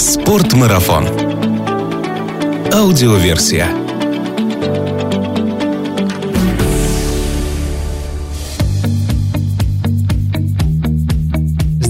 Спортмарафон. Аудиоверсия.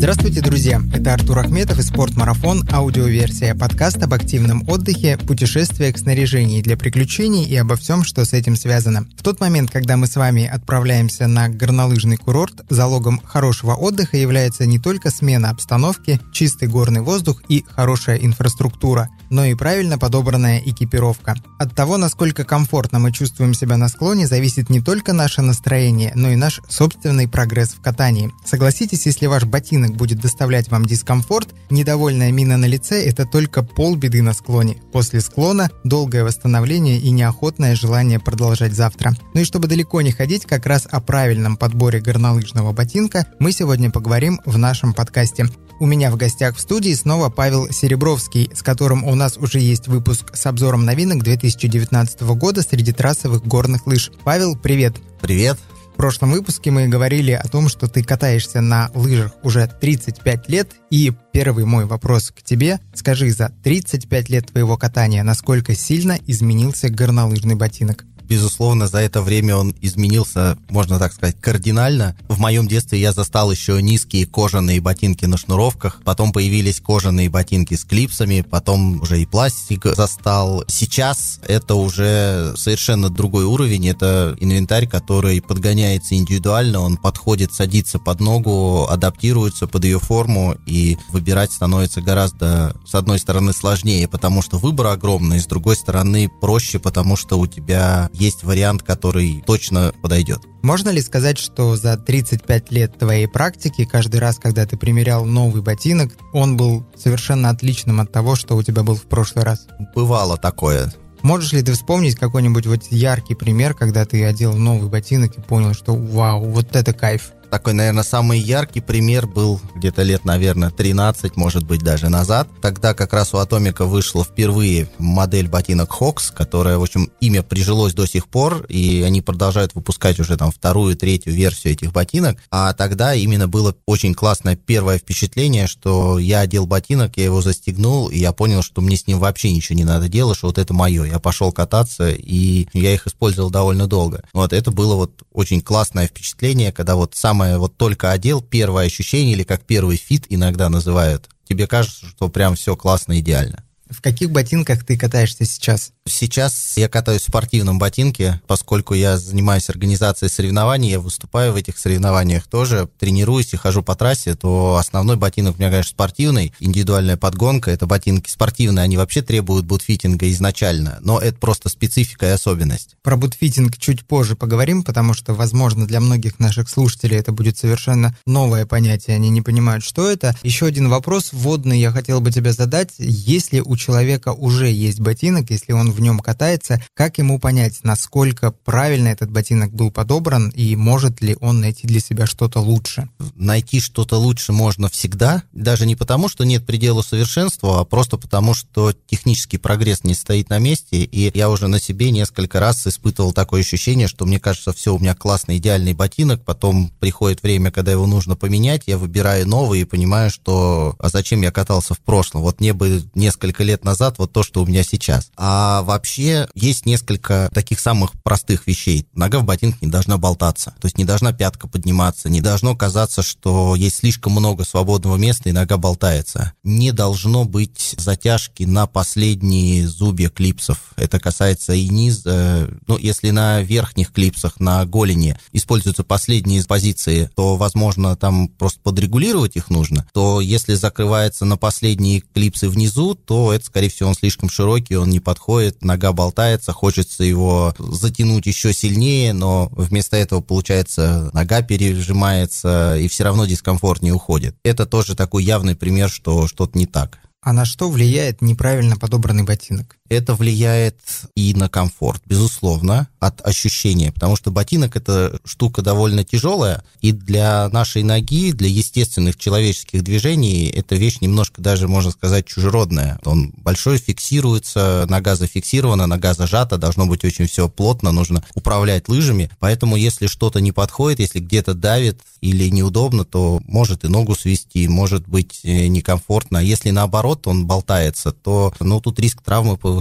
Здравствуйте, друзья! Это Артур Ахметов и «Спортмарафон» аудиоверсия подкаста об активном отдыхе, путешествиях, снаряжении для приключений и обо всем, что с этим связано. В тот момент, когда мы с вами отправляемся на горнолыжный курорт, залогом хорошего отдыха является не только смена обстановки, чистый горный воздух и хорошая инфраструктура, но и правильно подобранная экипировка. От того, насколько комфортно мы чувствуем себя на склоне, зависит не только наше настроение, но и наш собственный прогресс в катании. Согласитесь, если ваш ботинок будет доставлять вам дискомфорт, недовольная мина на лице – это только полбеды на склоне. После склона – долгое восстановление и неохотное желание продолжать завтра. Ну и чтобы далеко не ходить, как раз о правильном подборе горнолыжного ботинка мы сегодня поговорим в нашем подкасте. У меня в гостях в студии снова Павел Серебровский, с которым у нас уже есть выпуск с обзором новинок 2019 года среди трассовых горных лыж. Павел, привет! Привет! прошлом выпуске мы говорили о том, что ты катаешься на лыжах уже 35 лет, и первый мой вопрос к тебе. Скажи, за 35 лет твоего катания, насколько сильно изменился горнолыжный ботинок? Безусловно, за это время он изменился, можно так сказать, кардинально. В моем детстве я застал еще низкие кожаные ботинки на шнуровках, потом появились кожаные ботинки с клипсами, потом уже и пластик застал. Сейчас это уже совершенно другой уровень, это инвентарь, который подгоняется индивидуально, он подходит, садится под ногу, адаптируется под ее форму, и выбирать становится гораздо, с одной стороны, сложнее, потому что выбор огромный, с другой стороны, проще, потому что у тебя есть вариант, который точно подойдет. Можно ли сказать, что за 35 лет твоей практики, каждый раз, когда ты примерял новый ботинок, он был совершенно отличным от того, что у тебя был в прошлый раз? Бывало такое. Можешь ли ты вспомнить какой-нибудь вот яркий пример, когда ты одел новый ботинок и понял, что вау, вот это кайф? Такой, наверное, самый яркий пример был где-то лет, наверное, 13, может быть, даже назад. Тогда как раз у Атомика вышла впервые модель ботинок Hawks, которая, в общем, имя прижилось до сих пор, и они продолжают выпускать уже там вторую, третью версию этих ботинок. А тогда именно было очень классное первое впечатление, что я одел ботинок, я его застегнул, и я понял, что мне с ним вообще ничего не надо делать, что вот это мое. Я пошел кататься, и я их использовал довольно долго. Вот это было вот очень классное впечатление, когда вот сам самое вот только одел, первое ощущение, или как первый fit иногда называют, тебе кажется, что прям все классно, идеально. В каких ботинках ты катаешься сейчас? Сейчас я катаюсь в спортивном ботинке, поскольку я занимаюсь организацией соревнований, я выступаю в этих соревнованиях тоже, тренируюсь и хожу по трассе, то основной ботинок у меня, конечно, спортивный, индивидуальная подгонка, это ботинки спортивные, они вообще требуют бутфитинга изначально, но это просто специфика и особенность. Про бутфитинг чуть позже поговорим, потому что, возможно, для многих наших слушателей это будет совершенно новое понятие, они не понимают, что это. Еще один вопрос вводный я хотел бы тебе задать. Если у человека уже есть ботинок, если он в нем катается, как ему понять, насколько правильно этот ботинок был подобран и может ли он найти для себя что-то лучше? Найти что-то лучше можно всегда, даже не потому, что нет предела совершенства, а просто потому, что технический прогресс не стоит на месте, и я уже на себе несколько раз испытывал такое ощущение, что мне кажется, все, у меня классный, идеальный ботинок, потом приходит время, когда его нужно поменять, я выбираю новый и понимаю, что а зачем я катался в прошлом? Вот мне бы несколько лет лет назад вот то, что у меня сейчас. А вообще есть несколько таких самых простых вещей. Нога в ботинке не должна болтаться, то есть не должна пятка подниматься, не должно казаться, что есть слишком много свободного места и нога болтается. Не должно быть затяжки на последние зубья клипсов. Это касается и низа. Ну, если на верхних клипсах, на голени используются последние позиции, то, возможно, там просто подрегулировать их нужно. То если закрывается на последние клипсы внизу, то это это, скорее всего, он слишком широкий, он не подходит, нога болтается, хочется его затянуть еще сильнее, но вместо этого, получается, нога пережимается, и все равно дискомфорт не уходит. Это тоже такой явный пример, что что-то не так. А на что влияет неправильно подобранный ботинок? Это влияет и на комфорт, безусловно, от ощущения, потому что ботинок это штука довольно тяжелая, и для нашей ноги, для естественных человеческих движений, эта вещь немножко даже, можно сказать, чужеродная. Он большой, фиксируется, нога зафиксирована, нога зажата, должно быть очень все плотно, нужно управлять лыжами, поэтому если что-то не подходит, если где-то давит или неудобно, то может и ногу свести, может быть э, некомфортно. Если наоборот он болтается, то ну, тут риск травмы повышается.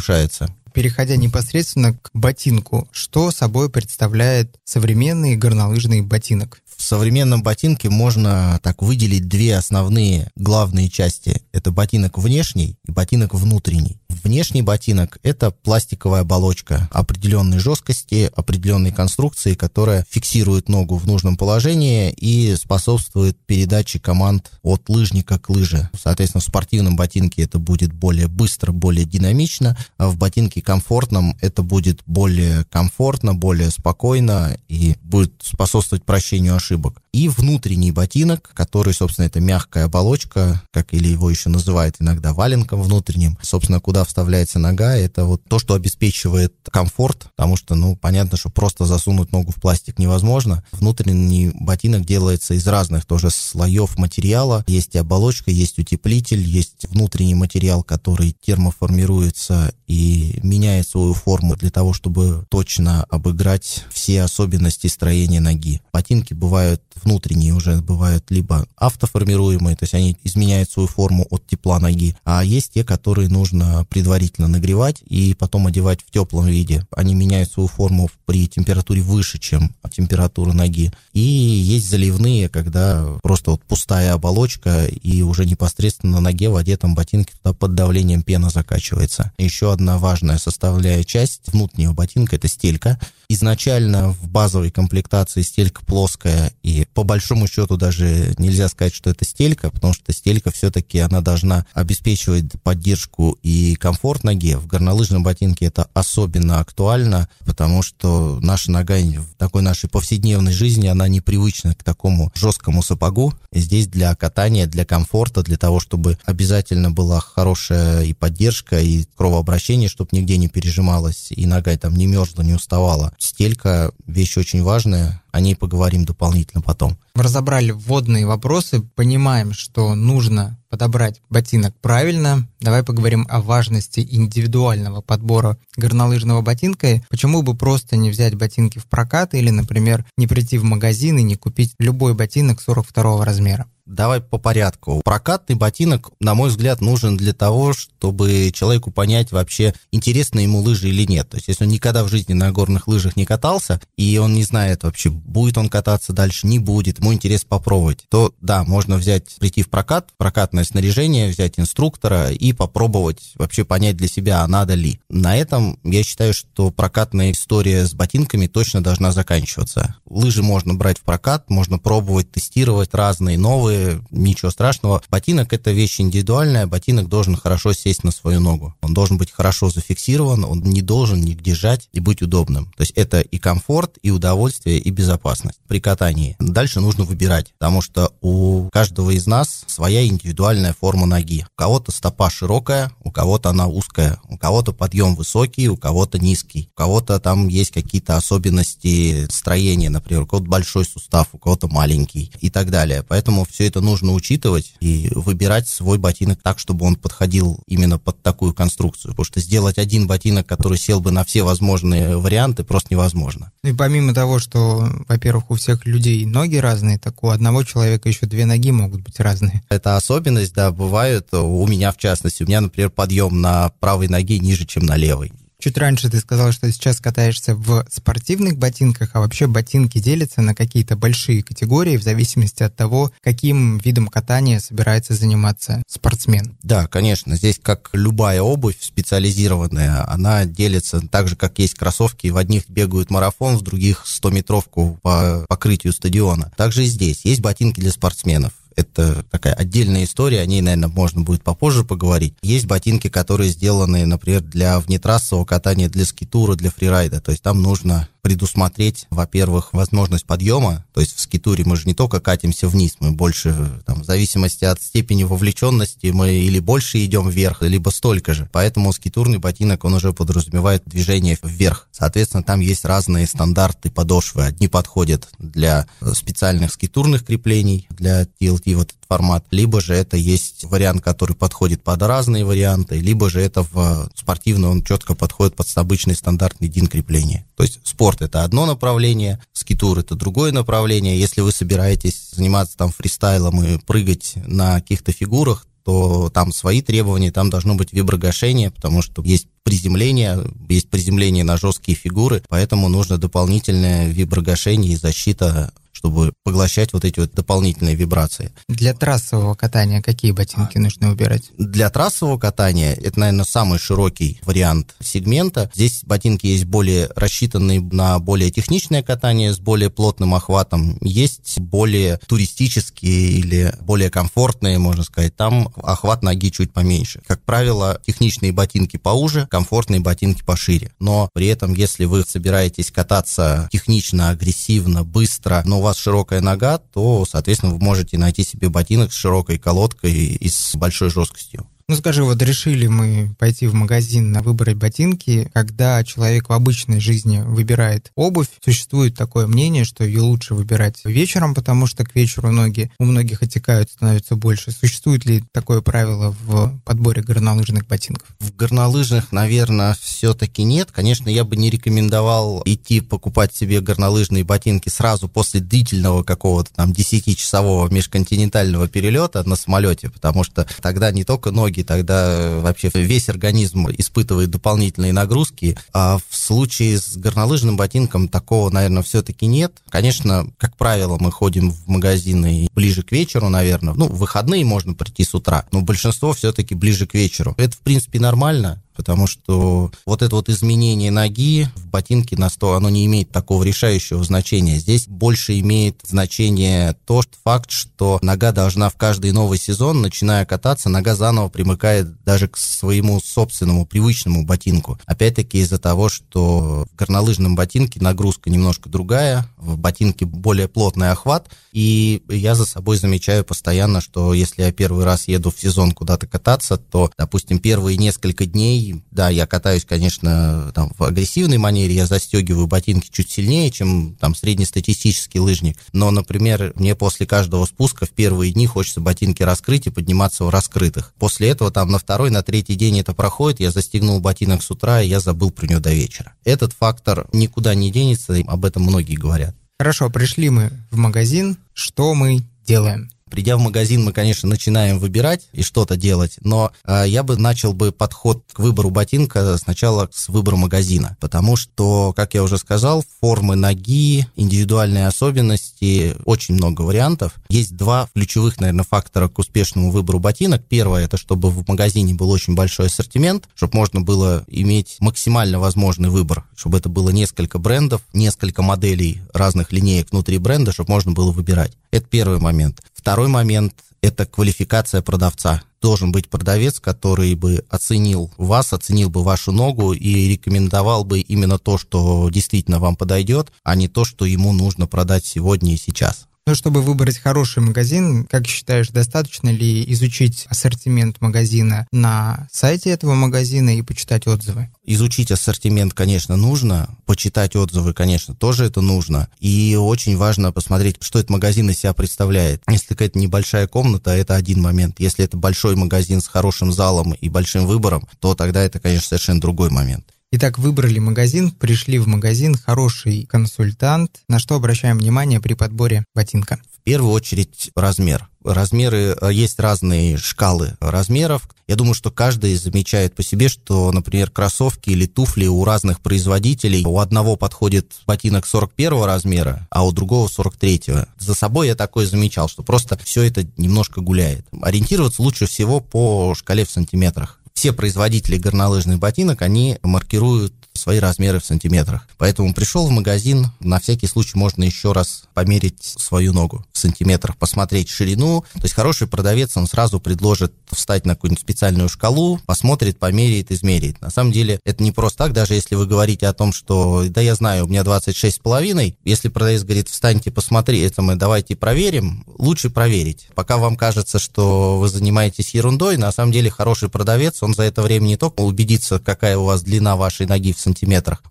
Переходя непосредственно к ботинку, что собой представляет современный горнолыжный ботинок? В современном ботинке можно так выделить две основные главные части. Это ботинок внешний и ботинок внутренний. Внешний ботинок – это пластиковая оболочка определенной жесткости, определенной конструкции, которая фиксирует ногу в нужном положении и способствует передаче команд от лыжника к лыже. Соответственно, в спортивном ботинке это будет более быстро, более динамично, а в ботинке комфортном это будет более комфортно, более спокойно и будет способствовать прощению ошибок ошибок. И внутренний ботинок, который, собственно, это мягкая оболочка, как или его еще называют иногда валенком внутренним, собственно, куда вставляется нога, это вот то, что обеспечивает комфорт, потому что, ну, понятно, что просто засунуть ногу в пластик невозможно. Внутренний ботинок делается из разных тоже слоев материала. Есть оболочка, есть утеплитель, есть внутренний материал, который термоформируется и меняет свою форму для того, чтобы точно обыграть все особенности строения ноги. Ботинки бывают внутренние уже бывают либо автоформируемые, то есть они изменяют свою форму от тепла ноги, а есть те, которые нужно предварительно нагревать и потом одевать в теплом виде. Они меняют свою форму при температуре выше, чем температура ноги. И есть заливные, когда просто вот пустая оболочка и уже непосредственно на ноге в одетом ботинке туда под давлением пена закачивается. Еще одна важная составляющая часть внутреннего ботинка – это стелька. Изначально в базовой комплектации стелька плоская и по большому счету даже нельзя сказать, что это стелька, потому что стелька все-таки она должна обеспечивать поддержку и комфорт ноге. В горнолыжном ботинке это особенно актуально, потому что наша нога в такой нашей повседневной жизни, она непривычна к такому жесткому сапогу. И здесь для катания, для комфорта, для того, чтобы обязательно была хорошая и поддержка, и кровообращение, чтобы нигде не пережималось, и нога там не мерзла, не уставала. Стелька – вещь очень важная, о ней поговорим дополнительно потом. Разобрали вводные вопросы, понимаем, что нужно подобрать ботинок правильно. Давай поговорим о важности индивидуального подбора горнолыжного ботинка. Почему бы просто не взять ботинки в прокат или, например, не прийти в магазин и не купить любой ботинок 42 размера? Давай по порядку. Прокатный ботинок, на мой взгляд, нужен для того, чтобы человеку понять вообще, интересны ему лыжи или нет. То есть, если он никогда в жизни на горных лыжах не катался, и он не знает вообще, будет он кататься дальше, не будет, ему интерес попробовать, то да, можно взять, прийти в прокат, прокатное снаряжение, взять инструктора и попробовать вообще понять для себя, а надо ли. На этом я считаю, что прокатная история с ботинками точно должна заканчиваться. Лыжи можно брать в прокат, можно пробовать, тестировать разные, новые, ничего страшного. Ботинок – это вещь индивидуальная, ботинок должен хорошо сесть на свою ногу. Он должен быть хорошо зафиксирован, он не должен нигде жать и быть удобным. То есть это и комфорт, и удовольствие, и безопасность при катании. Дальше нужно выбирать, потому что у каждого из нас своя индивидуальная форма ноги. У кого-то стопа широкая, у кого-то она узкая, у кого-то подъем высокий, у кого-то низкий, у кого-то там есть какие-то особенности строения, например, у кого-то большой сустав, у кого-то маленький и так далее. Поэтому все это нужно учитывать и выбирать свой ботинок так, чтобы он подходил именно под такую конструкцию. Потому что сделать один ботинок, который сел бы на все возможные варианты, просто невозможно. И помимо того, что, во-первых, у всех людей ноги разные, так у одного человека еще две ноги могут быть разные. Это особенность, да, бывает. У меня, в частности, у меня, например, подъем на правой ноге ниже, чем на левой. Чуть раньше ты сказал, что сейчас катаешься в спортивных ботинках, а вообще ботинки делятся на какие-то большие категории в зависимости от того, каким видом катания собирается заниматься спортсмен. Да, конечно. Здесь, как любая обувь специализированная, она делится так же, как есть кроссовки. В одних бегают марафон, в других 100-метровку по покрытию стадиона. Также и здесь. Есть ботинки для спортсменов это такая отдельная история, о ней, наверное, можно будет попозже поговорить. Есть ботинки, которые сделаны, например, для внетрассового катания, для скитура, для фрирайда, то есть там нужно предусмотреть, во-первых, возможность подъема, то есть в скитуре мы же не только катимся вниз, мы больше, там, в зависимости от степени вовлеченности, мы или больше идем вверх, либо столько же. Поэтому скитурный ботинок, он уже подразумевает движение вверх. Соответственно, там есть разные стандарты подошвы. Одни подходят для специальных скитурных креплений, для TLT, вот формат, либо же это есть вариант, который подходит под разные варианты, либо же это в спортивный, он четко подходит под обычный стандартный дин крепления. То есть спорт это одно направление, скитур это другое направление. Если вы собираетесь заниматься там фристайлом и прыгать на каких-то фигурах, то там свои требования, там должно быть виброгашение, потому что есть приземление, есть приземление на жесткие фигуры, поэтому нужно дополнительное виброгашение и защита чтобы поглощать вот эти вот дополнительные вибрации. Для трассового катания какие ботинки а, нужно выбирать? Для трассового катания это, наверное, самый широкий вариант сегмента. Здесь ботинки есть более рассчитанные на более техничное катание с более плотным охватом. Есть более туристические или более комфортные, можно сказать. Там охват ноги чуть поменьше. Как правило, техничные ботинки поуже, комфортные ботинки пошире. Но при этом, если вы собираетесь кататься технично, агрессивно, быстро, но у вас широкая нога, то, соответственно, вы можете найти себе ботинок с широкой колодкой и с большой жесткостью. Ну скажи, вот решили мы пойти в магазин на выбрать ботинки, когда человек в обычной жизни выбирает обувь, существует такое мнение, что ее лучше выбирать вечером, потому что к вечеру ноги у многих отекают, становится больше. Существует ли такое правило в подборе горнолыжных ботинков? В горнолыжных, наверное, все-таки нет. Конечно, я бы не рекомендовал идти покупать себе горнолыжные ботинки сразу после длительного какого-то там 10-часового межконтинентального перелета на самолете, потому что тогда не только ноги ноги, тогда вообще весь организм испытывает дополнительные нагрузки. А в случае с горнолыжным ботинком такого, наверное, все-таки нет. Конечно, как правило, мы ходим в магазины ближе к вечеру, наверное. Ну, в выходные можно прийти с утра, но большинство все-таки ближе к вечеру. Это, в принципе, нормально потому что вот это вот изменение ноги в ботинке на 100, оно не имеет такого решающего значения. Здесь больше имеет значение то что факт, что нога должна в каждый новый сезон, начиная кататься, нога заново примыкает даже к своему собственному привычному ботинку. Опять-таки из-за того, что в горнолыжном ботинке нагрузка немножко другая, в ботинке более плотный охват, и я за собой замечаю постоянно, что если я первый раз еду в сезон куда-то кататься, то, допустим, первые несколько дней да, я катаюсь, конечно, там, в агрессивной манере, я застегиваю ботинки чуть сильнее, чем там среднестатистический лыжник. Но, например, мне после каждого спуска в первые дни хочется ботинки раскрыть и подниматься в раскрытых. После этого там на второй, на третий день это проходит, я застегнул ботинок с утра, и я забыл про него до вечера. Этот фактор никуда не денется, об этом многие говорят. Хорошо, пришли мы в магазин, что мы делаем? Придя в магазин, мы, конечно, начинаем выбирать и что-то делать, но э, я бы начал бы подход к выбору ботинка сначала с выбора магазина, потому что, как я уже сказал, формы ноги, индивидуальные особенности, очень много вариантов. Есть два ключевых, наверное, фактора к успешному выбору ботинок. Первое, это чтобы в магазине был очень большой ассортимент, чтобы можно было иметь максимально возможный выбор, чтобы это было несколько брендов, несколько моделей разных линеек внутри бренда, чтобы можно было выбирать. Это первый момент. Второй момент – это квалификация продавца. Должен быть продавец, который бы оценил вас, оценил бы вашу ногу и рекомендовал бы именно то, что действительно вам подойдет, а не то, что ему нужно продать сегодня и сейчас. Но чтобы выбрать хороший магазин, как считаешь, достаточно ли изучить ассортимент магазина на сайте этого магазина и почитать отзывы? Изучить ассортимент, конечно, нужно. Почитать отзывы, конечно, тоже это нужно. И очень важно посмотреть, что этот магазин из себя представляет. Если какая-то небольшая комната, это один момент. Если это большой магазин с хорошим залом и большим выбором, то тогда это, конечно, совершенно другой момент. Итак, выбрали магазин, пришли в магазин, хороший консультант. На что обращаем внимание при подборе ботинка? В первую очередь размер. Размеры, э, есть разные шкалы размеров. Я думаю, что каждый замечает по себе, что, например, кроссовки или туфли у разных производителей, у одного подходит ботинок 41 размера, а у другого 43. За собой я такое замечал, что просто все это немножко гуляет. Ориентироваться лучше всего по шкале в сантиметрах все производители горнолыжных ботинок, они маркируют свои размеры в сантиметрах. Поэтому пришел в магазин, на всякий случай можно еще раз померить свою ногу в сантиметрах, посмотреть ширину. То есть хороший продавец, он сразу предложит встать на какую-нибудь специальную шкалу, посмотрит, померяет, измерит. На самом деле это не просто так, даже если вы говорите о том, что да я знаю, у меня 26,5, если продавец говорит, встаньте, посмотри, это мы давайте проверим, лучше проверить. Пока вам кажется, что вы занимаетесь ерундой, на самом деле хороший продавец, он за это время не только убедится, какая у вас длина вашей ноги в сантиметрах,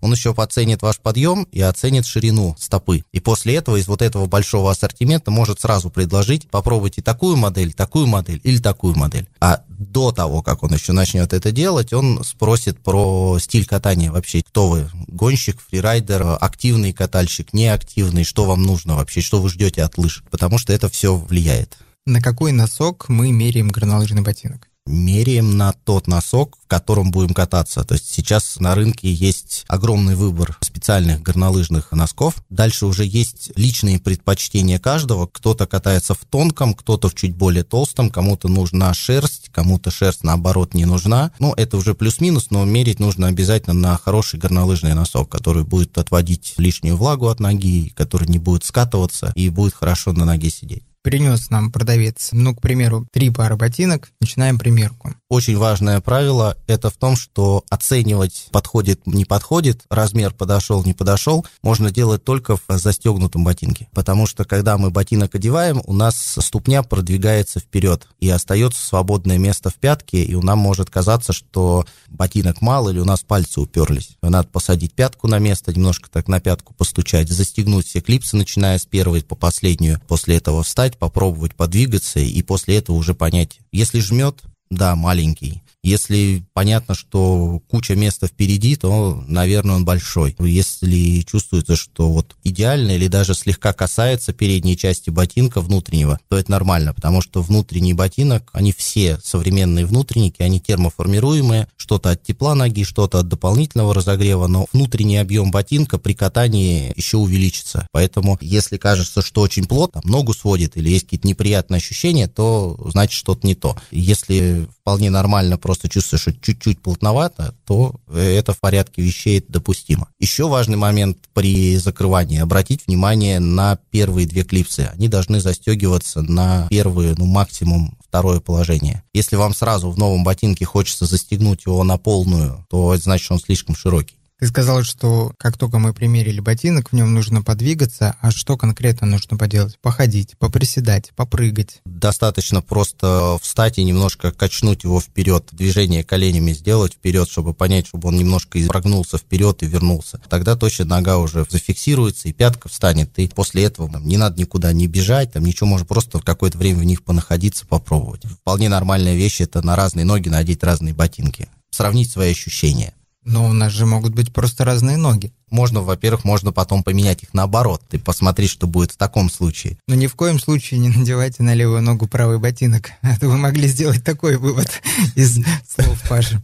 он еще оценит ваш подъем и оценит ширину стопы. И после этого из вот этого большого ассортимента может сразу предложить, попробуйте такую модель, такую модель или такую модель. А до того, как он еще начнет это делать, он спросит про стиль катания вообще. Кто вы? Гонщик, фрирайдер, активный катальщик, неактивный, что вам нужно вообще, что вы ждете от лыж? Потому что это все влияет. На какой носок мы меряем горнолыжный ботинок? Меряем на тот носок, в котором будем кататься. То есть сейчас на рынке есть огромный выбор специальных горнолыжных носков. Дальше уже есть личные предпочтения каждого. Кто-то катается в тонком, кто-то в чуть более толстом, кому-то нужна шерсть, кому-то шерсть наоборот не нужна. Ну, это уже плюс-минус, но мерить нужно обязательно на хороший горнолыжный носок, который будет отводить лишнюю влагу от ноги, который не будет скатываться и будет хорошо на ноге сидеть принес нам продавец, ну, к примеру, три пары ботинок, начинаем примерку. Очень важное правило – это в том, что оценивать подходит, не подходит, размер подошел, не подошел, можно делать только в застегнутом ботинке. Потому что, когда мы ботинок одеваем, у нас ступня продвигается вперед, и остается свободное место в пятке, и нам может казаться, что ботинок мал, или у нас пальцы уперлись. Надо посадить пятку на место, немножко так на пятку постучать, застегнуть все клипсы, начиная с первой по последнюю, после этого встать, попробовать подвигаться и после этого уже понять. Если жмет, да, маленький. Если понятно, что куча места впереди, то, наверное, он большой. Если чувствуется, что вот идеально или даже слегка касается передней части ботинка внутреннего, то это нормально, потому что внутренний ботинок, они все современные внутренники, они термоформируемые, что-то от тепла ноги, что-то от дополнительного разогрева, но внутренний объем ботинка при катании еще увеличится. Поэтому, если кажется, что очень плотно, ногу сводит или есть какие-то неприятные ощущения, то значит что-то не то. Если вполне нормально просто чувствуешь, что чуть-чуть плотновато, то это в порядке вещей допустимо. Еще важный момент при закрывании. Обратить внимание на первые две клипсы. Они должны застегиваться на первые, ну, максимум второе положение. Если вам сразу в новом ботинке хочется застегнуть его на полную, то это значит, что он слишком широкий. Ты сказал, что как только мы примерили ботинок, в нем нужно подвигаться, а что конкретно нужно поделать? Походить, поприседать, попрыгать? Достаточно просто встать и немножко качнуть его вперед, движение коленями сделать вперед, чтобы понять, чтобы он немножко прогнулся вперед и вернулся. Тогда точно нога уже зафиксируется и пятка встанет. И после этого там, не надо никуда не бежать, там ничего, можно просто какое-то время в них понаходиться, попробовать. Вполне нормальная вещь это на разные ноги надеть разные ботинки. Сравнить свои ощущения. Но у нас же могут быть просто разные ноги. Можно, во-первых, можно потом поменять их наоборот. Ты посмотри, что будет в таком случае. Но ни в коем случае не надевайте на левую ногу правый ботинок. А то вы могли сделать такой вывод из слов Паши.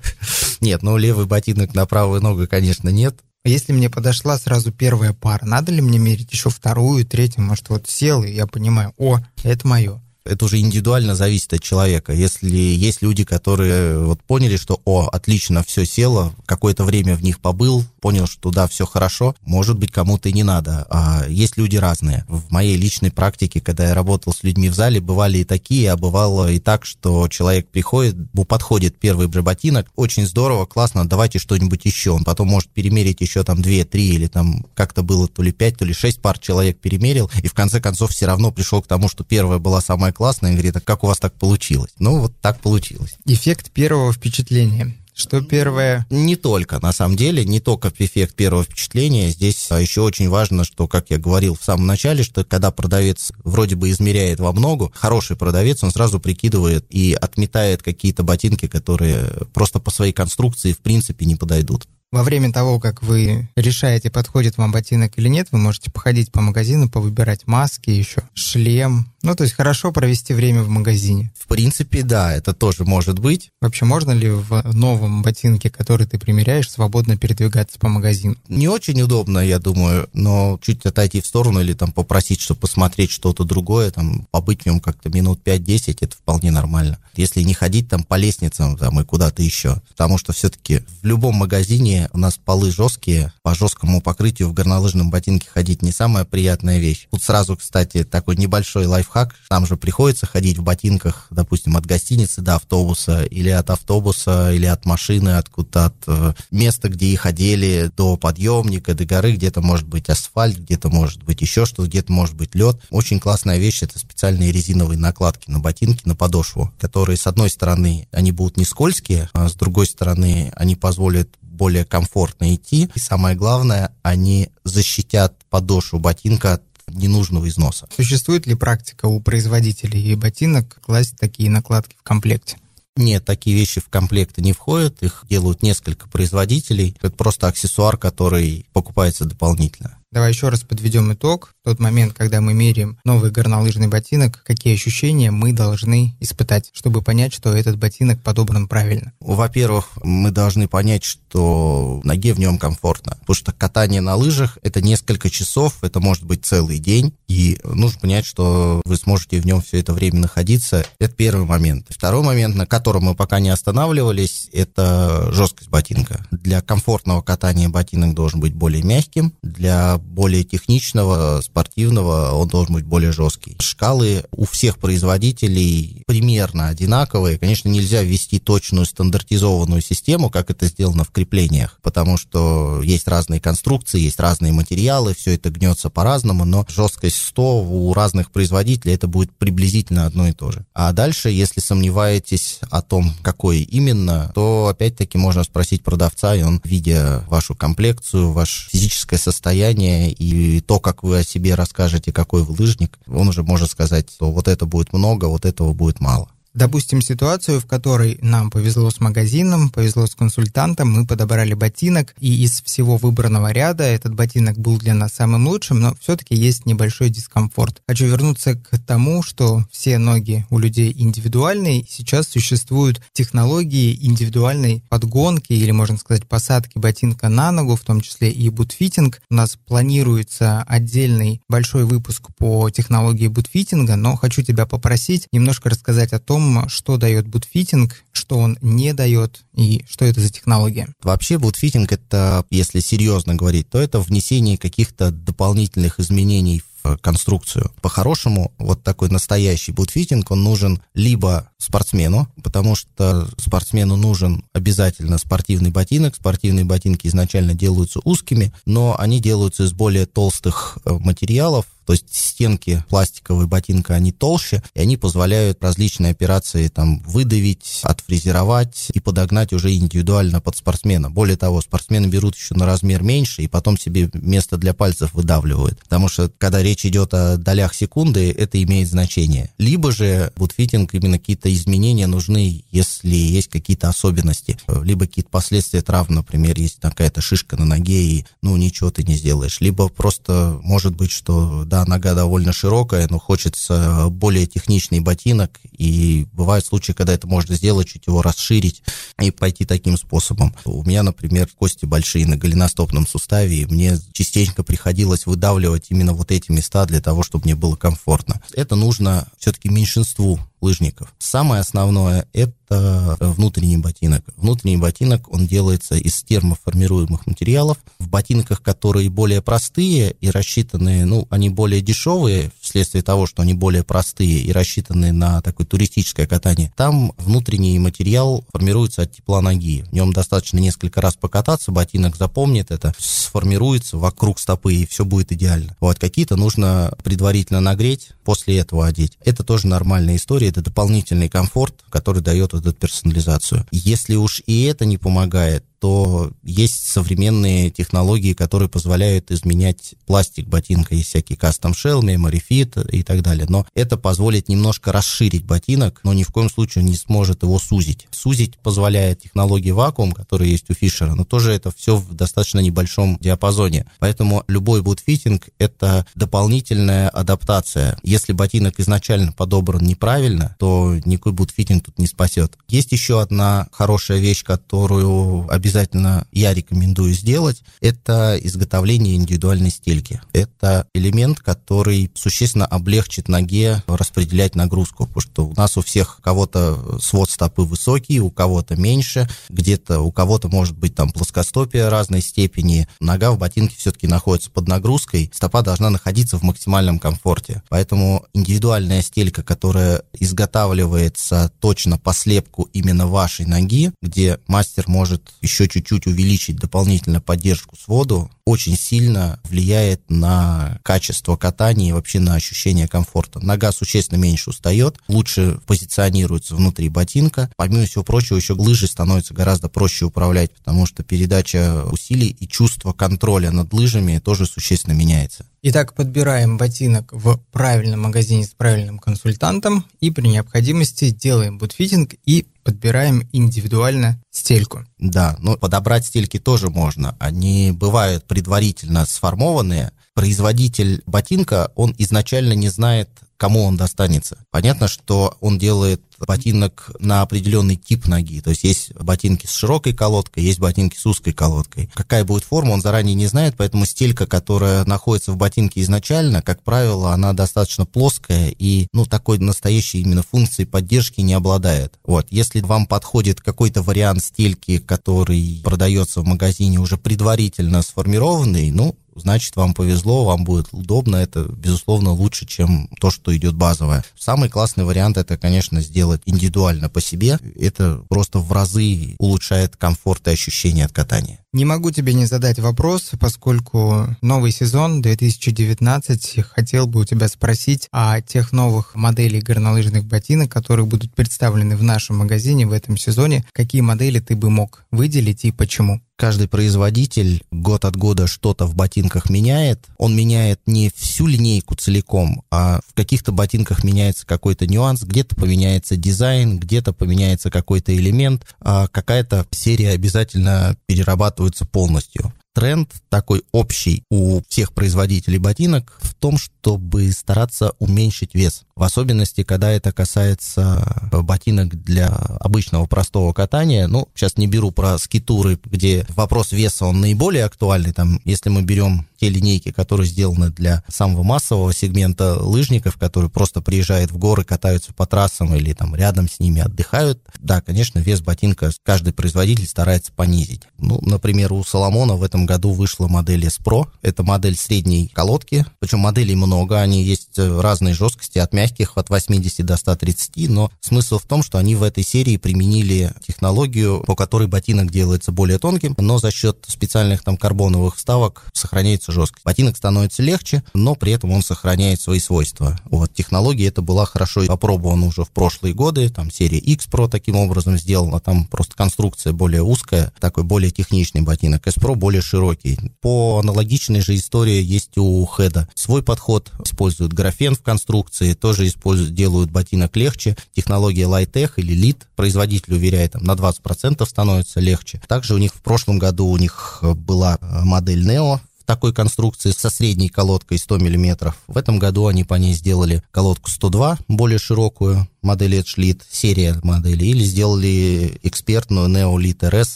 Нет, ну левый ботинок на правую ногу, конечно, нет. А если мне подошла сразу первая пара, надо ли мне мерить еще вторую, третью? Может, вот сел, и я понимаю, о, это мое это уже индивидуально зависит от человека. Если есть люди, которые вот поняли, что, о, отлично, все село, какое-то время в них побыл, понял, что да, все хорошо, может быть, кому-то и не надо. А есть люди разные. В моей личной практике, когда я работал с людьми в зале, бывали и такие, а бывало и так, что человек приходит, подходит первый же ботинок, очень здорово, классно, давайте что-нибудь еще. Он потом может перемерить еще там 2, 3 или там как-то было то ли 5, то ли 6 пар человек перемерил, и в конце концов все равно пришел к тому, что первая была самая классная, и говорит, а как у вас так получилось? Ну, вот так получилось. Эффект первого впечатления. Что первое? Не только, на самом деле, не только эффект первого впечатления. Здесь а, еще очень важно, что, как я говорил в самом начале, что когда продавец вроде бы измеряет во много, хороший продавец, он сразу прикидывает и отметает какие-то ботинки, которые просто по своей конструкции в принципе не подойдут. Во время того, как вы решаете, подходит вам ботинок или нет, вы можете походить по магазину, повыбирать маски еще, шлем. Ну, то есть хорошо провести время в магазине. В принципе, да, это тоже может быть. Вообще, можно ли в новом ботинке, который ты примеряешь, свободно передвигаться по магазину? Не очень удобно, я думаю, но чуть отойти в сторону или там попросить, чтобы посмотреть что-то другое, там побыть в нем как-то минут 5-10, это вполне нормально. Если не ходить там по лестницам там и куда-то еще. Потому что все-таки в любом магазине у нас полы жесткие, по жесткому покрытию в горнолыжном ботинке ходить не самая приятная вещь. Тут сразу, кстати, такой небольшой лайфхак. Там же приходится ходить в ботинках, допустим, от гостиницы до автобуса, или от автобуса, или от машины, откуда-то от э, места, где их одели, до подъемника, до горы, где-то может быть асфальт, где-то может быть еще что-то, где-то может быть лед. Очень классная вещь — это специальные резиновые накладки на ботинки, на подошву, которые, с одной стороны, они будут не скользкие, а с другой стороны, они позволят более комфортно идти. И самое главное, они защитят подошву ботинка от ненужного износа. Существует ли практика у производителей ботинок класть такие накладки в комплекте? Нет, такие вещи в комплекты не входят, их делают несколько производителей. Это просто аксессуар, который покупается дополнительно. Давай еще раз подведем итог. Тот момент, когда мы меряем новый горнолыжный ботинок, какие ощущения мы должны испытать, чтобы понять, что этот ботинок подобран правильно? Во-первых, мы должны понять, что ноге в нем комфортно. Потому что катание на лыжах — это несколько часов, это может быть целый день, и нужно понять, что вы сможете в нем все это время находиться. Это первый момент. Второй момент, на котором мы пока не останавливались, это жесткость ботинка. Для комфортного катания ботинок должен быть более мягким, для более техничного, спортивного, он должен быть более жесткий. Шкалы у всех производителей примерно одинаковые. Конечно, нельзя ввести точную стандартизованную систему, как это сделано в креплениях, потому что есть разные конструкции, есть разные материалы, все это гнется по-разному, но жесткость 100 у разных производителей это будет приблизительно одно и то же. А дальше, если сомневаетесь о том, какой именно, то опять-таки можно спросить продавца, и он, видя вашу комплекцию, ваше физическое состояние, и то, как вы о себе расскажете, какой вы лыжник, он уже может сказать, что вот это будет много, вот этого будет мало. Допустим, ситуацию, в которой нам повезло с магазином, повезло с консультантом, мы подобрали ботинок, и из всего выбранного ряда этот ботинок был для нас самым лучшим, но все-таки есть небольшой дискомфорт. Хочу вернуться к тому, что все ноги у людей индивидуальные, сейчас существуют технологии индивидуальной подгонки или, можно сказать, посадки ботинка на ногу, в том числе и бутфитинг. У нас планируется отдельный большой выпуск по технологии бутфитинга, но хочу тебя попросить немножко рассказать о том, что дает бутфитинг, что он не дает и что это за технология. Вообще бутфитинг это, если серьезно говорить, то это внесение каких-то дополнительных изменений в конструкцию. По-хорошему, вот такой настоящий бутфитинг, он нужен либо спортсмену, потому что спортсмену нужен обязательно спортивный ботинок. Спортивные ботинки изначально делаются узкими, но они делаются из более толстых э, материалов, то есть стенки пластиковой ботинка, они толще, и они позволяют различные операции там выдавить, отфрезеровать и подогнать уже индивидуально под спортсмена. Более того, спортсмены берут еще на размер меньше и потом себе место для пальцев выдавливают. Потому что, когда речь идет о долях секунды, это имеет значение. Либо же бутфитинг, именно какие-то изменения нужны, если есть какие-то особенности. Либо какие-то последствия травм, например, есть какая-то шишка на ноге, и ну ничего ты не сделаешь. Либо просто может быть, что да, нога довольно широкая, но хочется более техничный ботинок, и бывают случаи, когда это можно сделать, чуть его расширить и пойти таким способом. У меня, например, кости большие на голеностопном суставе, и мне частенько приходилось выдавливать именно вот эти места для того, чтобы мне было комфортно. Это нужно все-таки меньшинству лыжников. Самое основное – это внутренний ботинок. Внутренний ботинок, он делается из термоформируемых материалов. В ботинках, которые более простые и рассчитанные, ну, они более дешевые вследствие того, что они более простые и рассчитанные на такое туристическое катание, там внутренний материал формируется от тепла ноги. В нем достаточно несколько раз покататься, ботинок запомнит это, сформируется вокруг стопы, и все будет идеально. Вот какие-то нужно предварительно нагреть, после этого одеть. Это тоже нормальная история, это дополнительный комфорт, который дает вот эту персонализацию. Если уж и это не помогает, что есть современные технологии, которые позволяют изменять пластик ботинка. Есть всякие custom shell, memory fit и так далее. Но это позволит немножко расширить ботинок, но ни в коем случае не сможет его сузить. Сузить позволяет технология вакуум, которая есть у Фишера, но тоже это все в достаточно небольшом диапазоне. Поэтому любой бутфитинг — это дополнительная адаптация. Если ботинок изначально подобран неправильно, то никакой бутфитинг тут не спасет. Есть еще одна хорошая вещь, которую обязательно обязательно я рекомендую сделать, это изготовление индивидуальной стельки. Это элемент, который существенно облегчит ноге распределять нагрузку, потому что у нас у всех у кого-то свод стопы высокий, у кого-то меньше, где-то у кого-то может быть там плоскостопие разной степени. Нога в ботинке все-таки находится под нагрузкой, стопа должна находиться в максимальном комфорте. Поэтому индивидуальная стелька, которая изготавливается точно по слепку именно вашей ноги, где мастер может еще чуть-чуть увеличить дополнительно поддержку своду, очень сильно влияет на качество катания и вообще на ощущение комфорта. Нога существенно меньше устает, лучше позиционируется внутри ботинка. Помимо всего прочего, еще лыжи становятся гораздо проще управлять, потому что передача усилий и чувство контроля над лыжами тоже существенно меняется. Итак, подбираем ботинок в правильном магазине с правильным консультантом и при необходимости делаем бутфитинг и подбираем индивидуально стельку. Да, но подобрать стельки тоже можно. Они бывают предварительно сформованные. Производитель ботинка, он изначально не знает, кому он достанется. Понятно, что он делает ботинок на определенный тип ноги. То есть есть ботинки с широкой колодкой, есть ботинки с узкой колодкой. Какая будет форма, он заранее не знает, поэтому стелька, которая находится в ботинке изначально, как правило, она достаточно плоская и, ну, такой настоящей именно функции поддержки не обладает. Вот, если вам подходит какой-то вариант стельки, который продается в магазине уже предварительно сформированный, ну, значит, вам повезло, вам будет удобно, это, безусловно, лучше, чем то, что идет базовое. Самый классный вариант это, конечно, сделать индивидуально по себе. Это просто в разы улучшает комфорт и ощущение от катания. Не могу тебе не задать вопрос, поскольку новый сезон 2019 хотел бы у тебя спросить о тех новых моделей горнолыжных ботинок, которые будут представлены в нашем магазине в этом сезоне. Какие модели ты бы мог выделить и почему? Каждый производитель год от года что-то в ботинках меняет. Он меняет не всю линейку целиком, а в каких-то ботинках меняется какой-то нюанс, где-то поменяется дизайн, где-то поменяется какой-то элемент, а какая-то серия обязательно перерабатывается полностью тренд такой общий у всех производителей ботинок в том, чтобы стараться уменьшить вес. В особенности, когда это касается ботинок для обычного простого катания. Ну, сейчас не беру про скитуры, где вопрос веса, он наиболее актуальный. Там, если мы берем те линейки, которые сделаны для самого массового сегмента лыжников, которые просто приезжают в горы, катаются по трассам или там рядом с ними отдыхают, да, конечно, вес ботинка каждый производитель старается понизить. Ну, например, у Соломона в этом году вышла модель S Pro. Это модель средней колодки, причем моделей много, они есть разной жесткости, от мягких от 80 до 130, но смысл в том, что они в этой серии применили технологию, по которой ботинок делается более тонким, но за счет специальных там карбоновых вставок сохраняется жесткость. Ботинок становится легче, но при этом он сохраняет свои свойства. Вот, технология эта была хорошо опробована уже в прошлые годы, там серия X Pro таким образом сделана, там просто конструкция более узкая, такой более техничный ботинок, S Pro более широкий. По аналогичной же истории есть у Хеда. Свой подход, используют графен в конструкции, тоже используют, делают ботинок легче. Технология Lightech или LIT, производитель уверяет, там, на 20% становится легче. Также у них в прошлом году у них была модель Neo, такой конструкции со средней колодкой 100 мм. В этом году они по ней сделали колодку 102, более широкую, модель Edge серия моделей, или сделали экспертную Neo Lead RS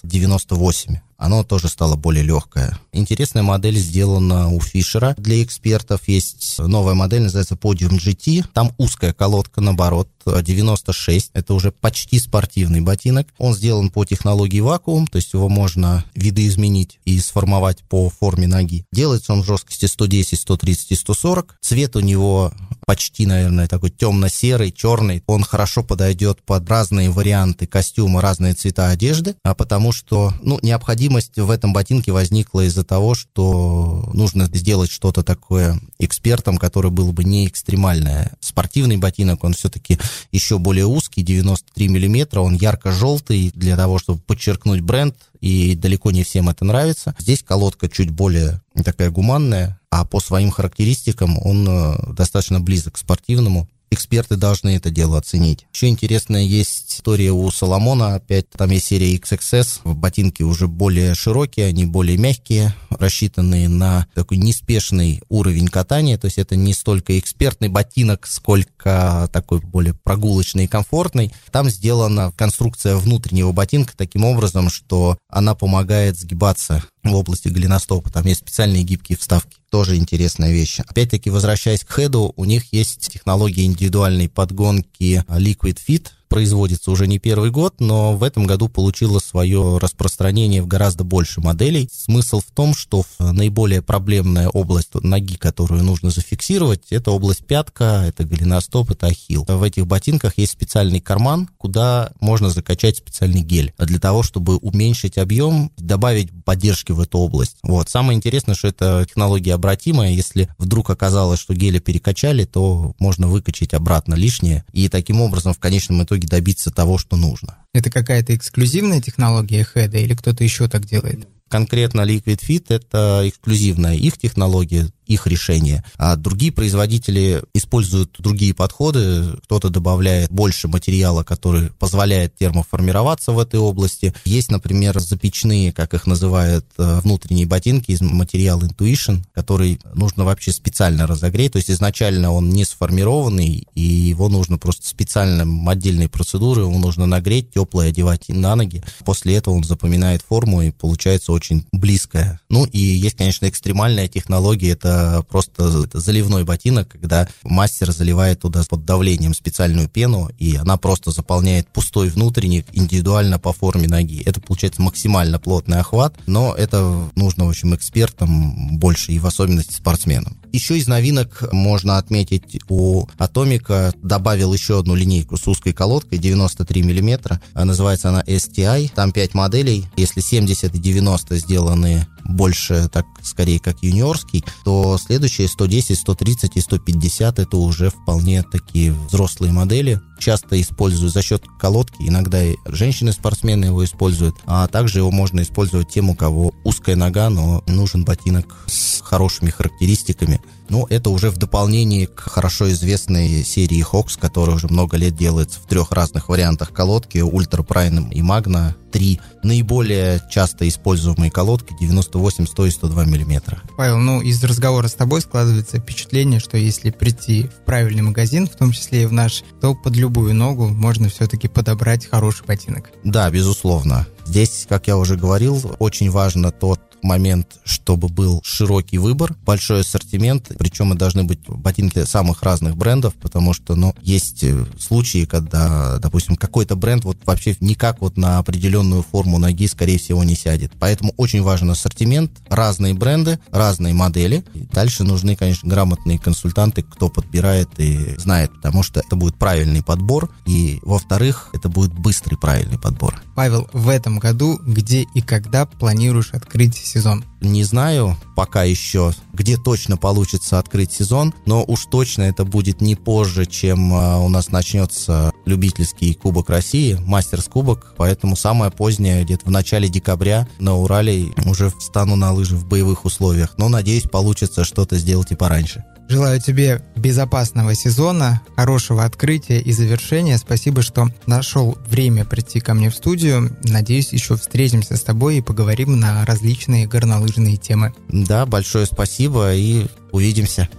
98 оно тоже стало более легкое. Интересная модель сделана у Фишера. Для экспертов есть новая модель, называется Podium GT. Там узкая колодка, наоборот, 96. Это уже почти спортивный ботинок. Он сделан по технологии вакуум, то есть его можно видоизменить и сформовать по форме ноги. Делается он в жесткости 110, 130 и 140. Цвет у него почти, наверное, такой темно-серый, черный. Он хорошо подойдет под разные варианты костюма, разные цвета одежды, а потому что, ну, необходимость в этом ботинке возникла из-за того, что нужно сделать что-то такое экспертом, которое было бы не экстремальное. Спортивный ботинок, он все-таки еще более узкий, 93 миллиметра, он ярко-желтый для того, чтобы подчеркнуть бренд, и далеко не всем это нравится. Здесь колодка чуть более такая гуманная, а по своим характеристикам он э, достаточно близок к спортивному. Эксперты должны это дело оценить. Еще интересная есть история у Соломона, опять там есть серия XXS, ботинки уже более широкие, они более мягкие, рассчитанные на такой неспешный уровень катания, то есть это не столько экспертный ботинок, сколько такой более прогулочный и комфортный. Там сделана конструкция внутреннего ботинка таким образом, что она помогает сгибаться в области голеностопа. Там есть специальные гибкие вставки. Тоже интересная вещь. Опять-таки, возвращаясь к хеду, у них есть технология индивидуальной подгонки Liquid Fit, производится уже не первый год, но в этом году получила свое распространение в гораздо больше моделей. Смысл в том, что наиболее проблемная область ноги, которую нужно зафиксировать, это область пятка, это голеностоп, это ахилл. В этих ботинках есть специальный карман, куда можно закачать специальный гель для того, чтобы уменьшить объем, добавить поддержки в эту область. Вот. Самое интересное, что эта технология обратимая. Если вдруг оказалось, что геля перекачали, то можно выкачать обратно лишнее. И таким образом в конечном итоге итоге добиться того, что нужно. Это какая-то эксклюзивная технология хеда или кто-то еще так делает? Конкретно Liquid Fit — это эксклюзивная их технология, их решение. А другие производители используют другие подходы. Кто-то добавляет больше материала, который позволяет термоформироваться в этой области. Есть, например, запечные, как их называют, э, внутренние ботинки из материала Intuition, который нужно вообще специально разогреть. То есть изначально он не сформированный, и его нужно просто специальным отдельной процедурой, его нужно нагреть, теплое одевать на ноги. После этого он запоминает форму и получается очень близкая. Ну и есть, конечно, экстремальная технология, это просто заливной ботинок, когда мастер заливает туда под давлением специальную пену, и она просто заполняет пустой внутренник индивидуально по форме ноги. Это получается максимально плотный охват, но это нужно, в общем, экспертам больше и в особенности спортсменам. Еще из новинок можно отметить у Атомика добавил еще одну линейку с узкой колодкой 93 мм. Называется она STI. Там 5 моделей. Если 70 и 90 сделаны больше, так скорее, как юниорский, то следующие 110, 130 и 150 это уже вполне такие взрослые модели. Часто использую за счет колодки, иногда и женщины-спортсмены его используют, а также его можно использовать тем, у кого узкая нога, но нужен ботинок с хорошими характеристиками. Ну, это уже в дополнении к хорошо известной серии Hawks, которая уже много лет делается в трех разных вариантах колодки, Ультра Prime и Magna. Три наиболее часто используемые колодки 98, 100 и 102 миллиметра. Павел, ну, из разговора с тобой складывается впечатление, что если прийти в правильный магазин, в том числе и в наш, то под любую ногу можно все-таки подобрать хороший ботинок. Да, безусловно. Здесь, как я уже говорил, очень важно тот момент, чтобы был широкий выбор, большой ассортимент, причем и должны быть ботинки самых разных брендов, потому что, ну, есть э, случаи, когда, допустим, какой-то бренд вот вообще никак вот на определенную форму ноги, скорее всего, не сядет. Поэтому очень важен ассортимент, разные бренды, разные модели. И дальше нужны, конечно, грамотные консультанты, кто подбирает и знает, потому что это будет правильный подбор, и, во-вторых, это будет быстрый правильный подбор. Павел, в этом году где и когда планируешь открыть сезон? Не знаю пока еще, где точно получится открыть сезон, но уж точно это будет не позже, чем а, у нас начнется любительский Кубок России, Мастерс Кубок, поэтому самое позднее, где-то в начале декабря на Урале уже встану на лыжи в боевых условиях, но надеюсь получится что-то сделать и пораньше. Желаю тебе безопасного сезона, хорошего открытия и завершения. Спасибо, что нашел время прийти ко мне в студию. Надеюсь, еще встретимся с тобой и поговорим на различные горнолыжные темы. Да, большое спасибо и увидимся.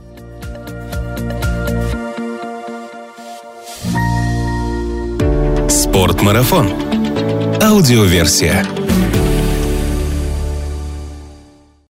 Спортмарафон. Аудиоверсия.